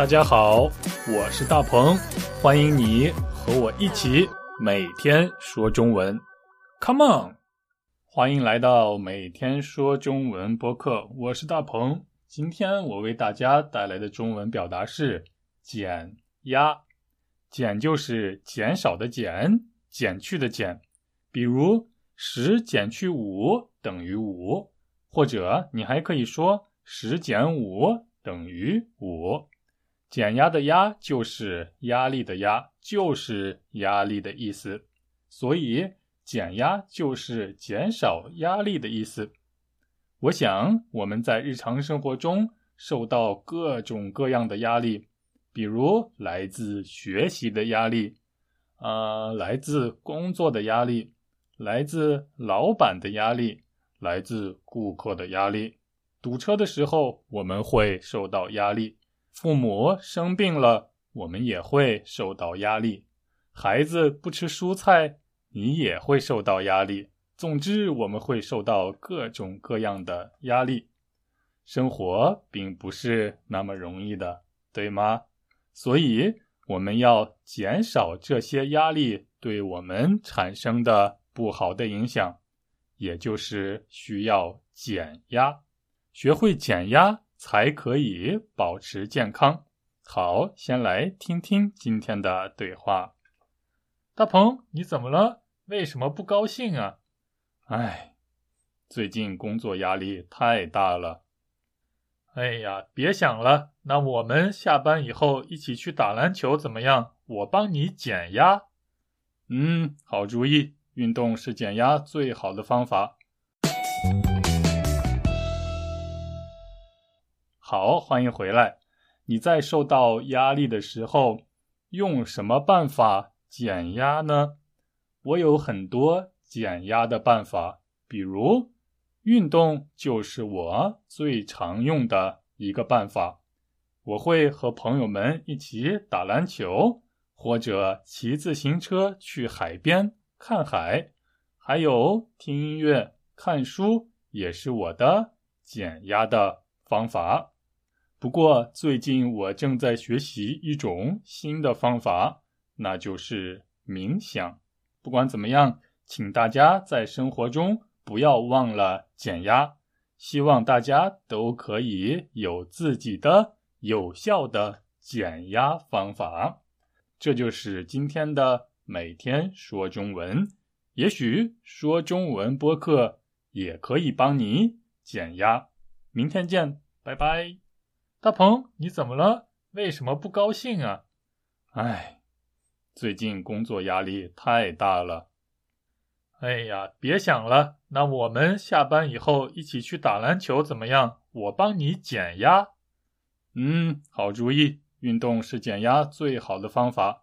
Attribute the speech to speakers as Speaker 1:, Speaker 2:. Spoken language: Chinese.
Speaker 1: 大家好，我是大鹏，欢迎你和我一起每天说中文。Come on，欢迎来到每天说中文播客，我是大鹏。今天我为大家带来的中文表达是减压。减就是减少的减，减去的减。比如十减去五等于五，或者你还可以说十减五等于五。减压的压就是压力的压，就是压力的意思，所以减压就是减少压力的意思。我想我们在日常生活中受到各种各样的压力，比如来自学习的压力，啊，来自工作的压力，来自老板的压力，来自顾客的压力。堵车的时候，我们会受到压力。父母生病了，我们也会受到压力；孩子不吃蔬菜，你也会受到压力。总之，我们会受到各种各样的压力。生活并不是那么容易的，对吗？所以，我们要减少这些压力对我们产生的不好的影响，也就是需要减压，学会减压。才可以保持健康。好，先来听听今天的对话。大鹏，你怎么了？为什么不高兴啊？哎，最近工作压力太大了。哎呀，别想了，那我们下班以后一起去打篮球怎么样？我帮你减压。嗯，好主意。运动是减压最好的方法。好，欢迎回来。你在受到压力的时候，用什么办法减压呢？我有很多减压的办法，比如运动就是我最常用的一个办法。我会和朋友们一起打篮球，或者骑自行车去海边看海，还有听音乐、看书，也是我的减压的方法。不过，最近我正在学习一种新的方法，那就是冥想。不管怎么样，请大家在生活中不要忘了减压。希望大家都可以有自己的有效的减压方法。这就是今天的每天说中文。也许说中文播客也可以帮你减压。明天见，拜拜。大鹏，你怎么了？为什么不高兴啊？哎，最近工作压力太大了。哎呀，别想了，那我们下班以后一起去打篮球怎么样？我帮你减压。嗯，好主意。运动是减压最好的方法。